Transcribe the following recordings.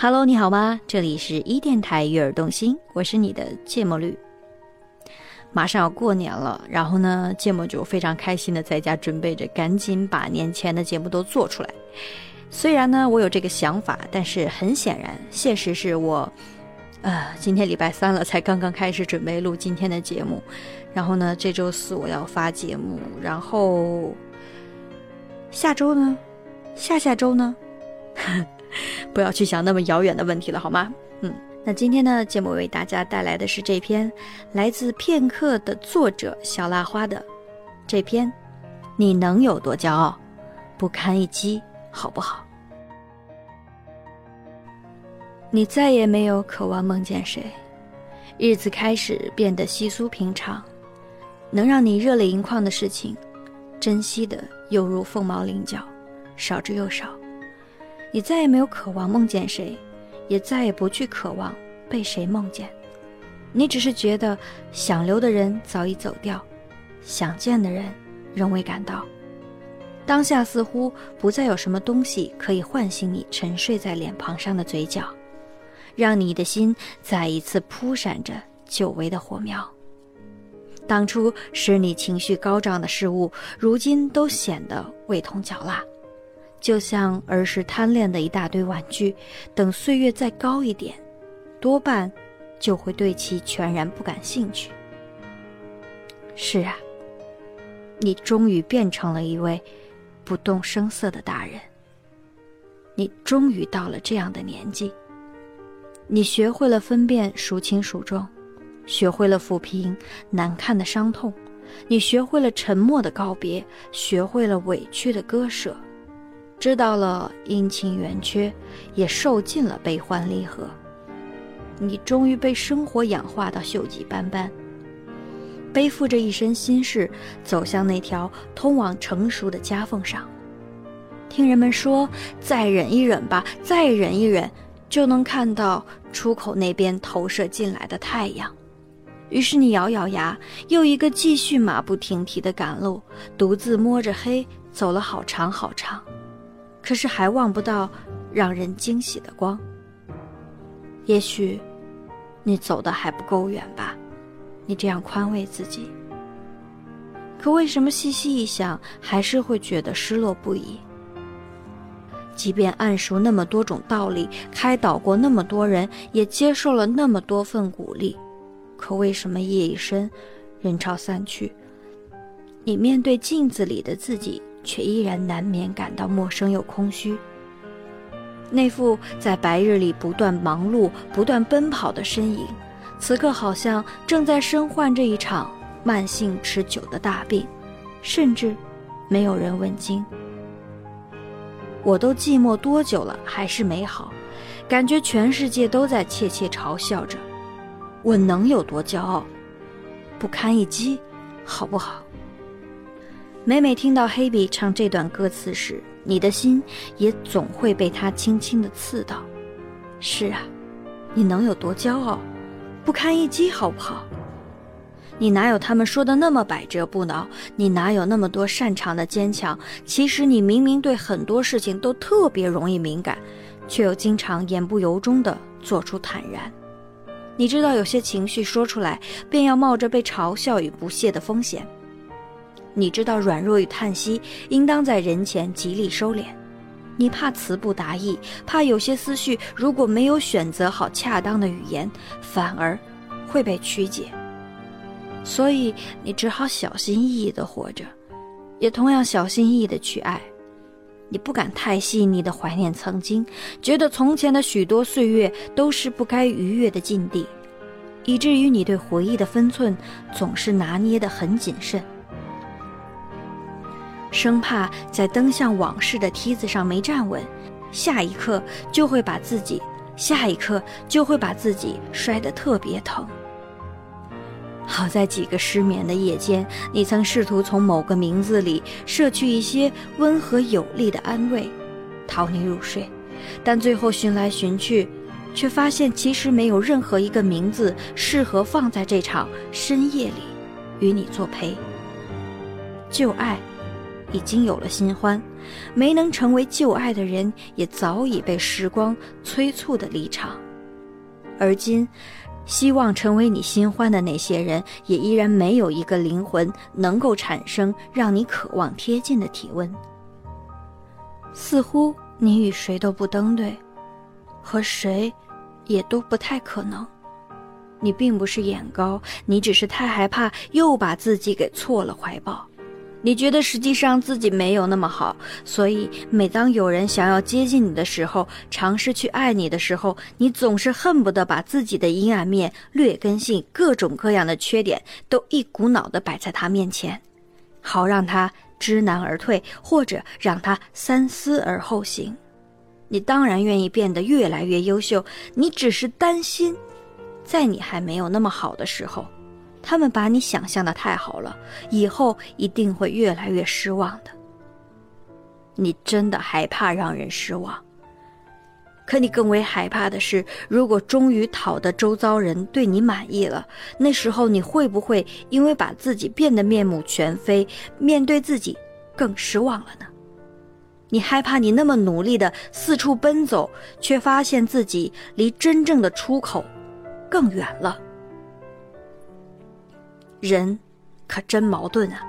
Hello，你好吗？这里是一电台悦耳动心，我是你的芥末绿。马上要过年了，然后呢，芥末就非常开心的在家准备着，赶紧把年前的节目都做出来。虽然呢，我有这个想法，但是很显然，现实是我，呃，今天礼拜三了，才刚刚开始准备录今天的节目。然后呢，这周四我要发节目，然后下周呢，下下周呢，不要去想那么遥远的问题了，好吗？嗯。那今天呢，节目为大家带来的是这篇来自片刻的作者小辣花的这篇，你能有多骄傲，不堪一击，好不好？你再也没有渴望梦见谁，日子开始变得稀疏平常，能让你热泪盈眶的事情，珍惜的犹如凤毛麟角，少之又少。你再也没有渴望梦见谁。也再也不去渴望被谁梦见，你只是觉得想留的人早已走掉，想见的人仍未赶到。当下似乎不再有什么东西可以唤醒你沉睡在脸庞上的嘴角，让你的心再一次扑闪着久违的火苗。当初使你情绪高涨的事物，如今都显得味同嚼蜡。就像儿时贪恋的一大堆玩具，等岁月再高一点，多半就会对其全然不感兴趣。是啊，你终于变成了一位不动声色的大人。你终于到了这样的年纪，你学会了分辨孰轻孰重，学会了抚平难看的伤痛，你学会了沉默的告别，学会了委屈的割舍。知道了阴晴圆缺，也受尽了悲欢离合。你终于被生活氧化到锈迹斑斑，背负着一身心事，走向那条通往成熟的夹缝上。听人们说，再忍一忍吧，再忍一忍，就能看到出口那边投射进来的太阳。于是你咬咬牙，又一个继续马不停蹄的赶路，独自摸着黑走了好长好长。可是还望不到让人惊喜的光。也许你走的还不够远吧？你这样宽慰自己。可为什么细细一想，还是会觉得失落不已？即便暗熟那么多种道理，开导过那么多人，也接受了那么多份鼓励，可为什么夜已深，人潮散去，你面对镜子里的自己？却依然难免感到陌生又空虚。那副在白日里不断忙碌、不断奔跑的身影，此刻好像正在身患这一场慢性持久的大病，甚至没有人问津。我都寂寞多久了，还是没好，感觉全世界都在窃窃嘲笑着，我能有多骄傲？不堪一击，好不好？每每听到黑笔唱这段歌词时，你的心也总会被他轻轻地刺到。是啊，你能有多骄傲？不堪一击，好不好？你哪有他们说的那么百折不挠？你哪有那么多擅长的坚强？其实你明明对很多事情都特别容易敏感，却又经常言不由衷地做出坦然。你知道有些情绪说出来，便要冒着被嘲笑与不屑的风险。你知道软弱与叹息应当在人前极力收敛，你怕词不达意，怕有些思绪如果没有选择好恰当的语言，反而会被曲解，所以你只好小心翼翼地活着，也同样小心翼翼地去爱。你不敢太细腻地怀念曾经，觉得从前的许多岁月都是不该逾越的禁地，以至于你对回忆的分寸总是拿捏得很谨慎。生怕在登向往事的梯子上没站稳，下一刻就会把自己，下一刻就会把自己摔得特别疼。好在几个失眠的夜间，你曾试图从某个名字里摄取一些温和有力的安慰，讨你入睡，但最后寻来寻去，却发现其实没有任何一个名字适合放在这场深夜里，与你作陪。旧爱。已经有了新欢，没能成为旧爱的人，也早已被时光催促的离场。而今，希望成为你新欢的那些人，也依然没有一个灵魂能够产生让你渴望贴近的体温。似乎你与谁都不登对，和谁，也都不太可能。你并不是眼高，你只是太害怕又把自己给错了怀抱。你觉得实际上自己没有那么好，所以每当有人想要接近你的时候，尝试去爱你的时候，你总是恨不得把自己的阴暗面、劣根性、各种各样的缺点都一股脑的摆在他面前，好让他知难而退，或者让他三思而后行。你当然愿意变得越来越优秀，你只是担心，在你还没有那么好的时候。他们把你想象的太好了，以后一定会越来越失望的。你真的害怕让人失望，可你更为害怕的是，如果终于讨得周遭人对你满意了，那时候你会不会因为把自己变得面目全非，面对自己更失望了呢？你害怕你那么努力的四处奔走，却发现自己离真正的出口更远了。人，可真矛盾啊！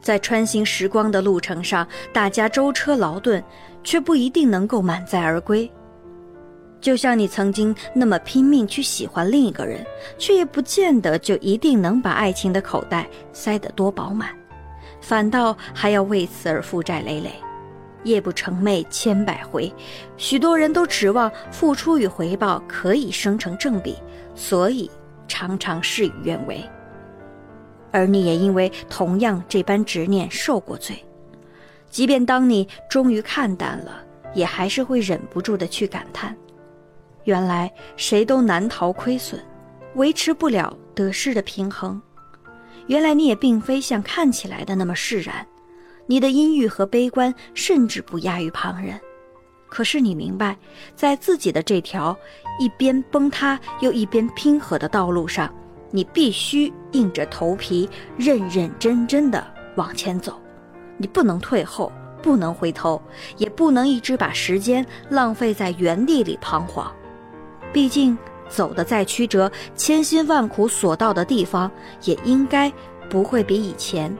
在穿行时光的路程上，大家舟车劳顿，却不一定能够满载而归。就像你曾经那么拼命去喜欢另一个人，却也不见得就一定能把爱情的口袋塞得多饱满，反倒还要为此而负债累累。夜不成寐千百回，许多人都指望付出与回报可以生成正比，所以。常常事与愿违，而你也因为同样这般执念受过罪。即便当你终于看淡了，也还是会忍不住的去感叹：原来谁都难逃亏损，维持不了得失的平衡。原来你也并非像看起来的那么释然，你的阴郁和悲观甚至不亚于旁人。可是你明白，在自己的这条一边崩塌又一边拼合的道路上，你必须硬着头皮认认真真的往前走，你不能退后，不能回头，也不能一直把时间浪费在原地里彷徨。毕竟走的再曲折，千辛万苦所到的地方，也应该不会比以前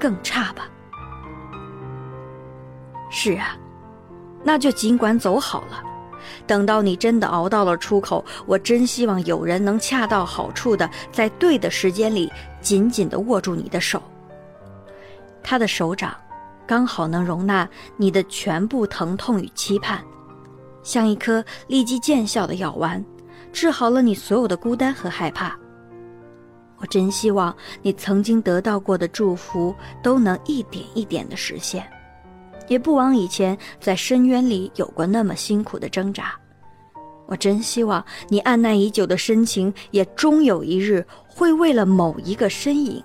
更差吧？是啊。那就尽管走好了，等到你真的熬到了出口，我真希望有人能恰到好处的在对的时间里紧紧的握住你的手。他的手掌，刚好能容纳你的全部疼痛与期盼，像一颗立即见效的药丸，治好了你所有的孤单和害怕。我真希望你曾经得到过的祝福都能一点一点的实现。也不枉以前在深渊里有过那么辛苦的挣扎。我真希望你按耐已久的深情，也终有一日会为了某一个身影，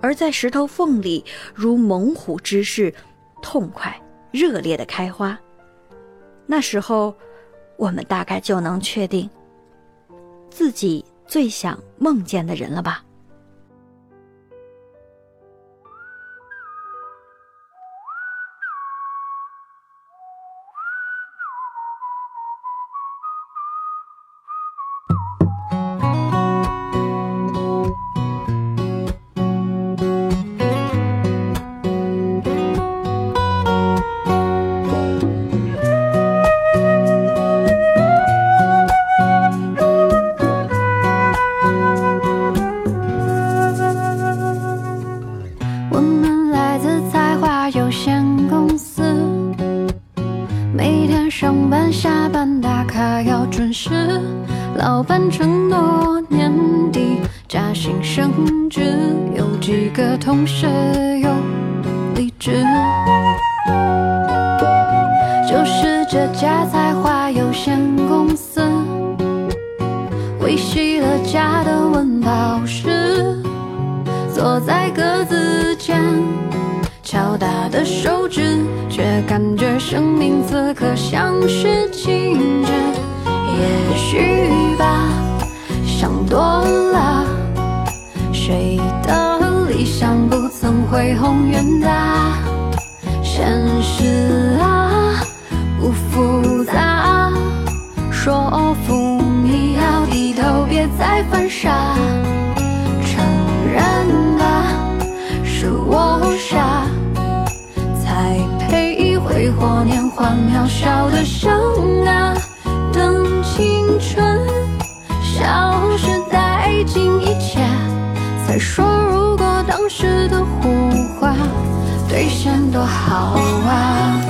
而在石头缝里如猛虎之势，痛快热烈的开花。那时候，我们大概就能确定自己最想梦见的人了吧。甚至，有几个同事又离职。就是这家才华有限公司，维系了家的温饱时，坐在格子间，敲打的手指，却感觉生命此刻像是静止。也许吧，想多了。谁的理想不曾恢弘远大？现实啊不复杂。说服你要低头别再犯傻。承认吧是我傻。才配挥霍年华渺小的好啊。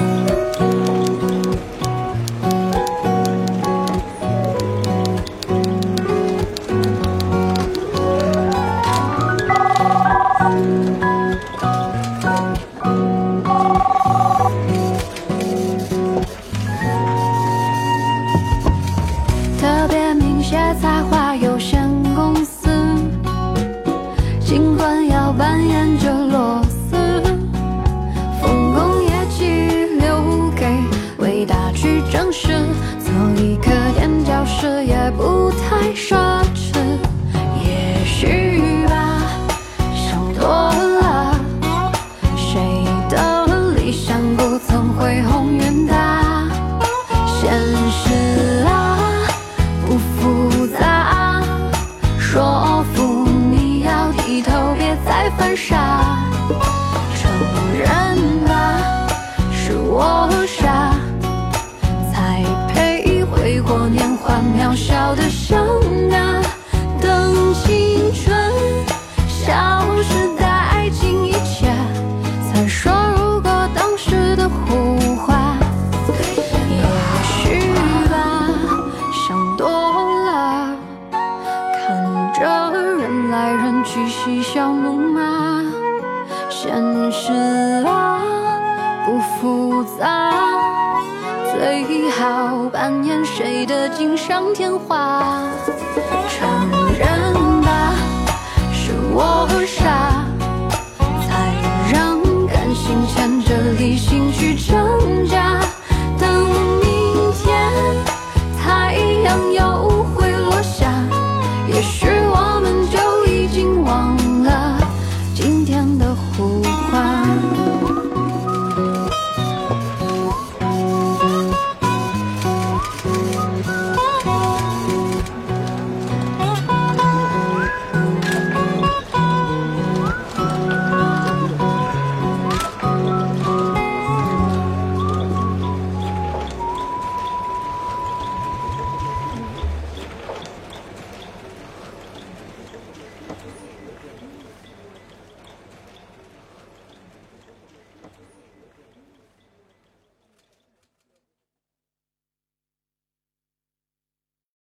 的伤啊，等青春消失殆尽，一切才说如果当时的胡话，也许吧，想多了。看着人来人去，嬉笑怒骂，现实啊，不复杂。最好扮演谁的锦上添花？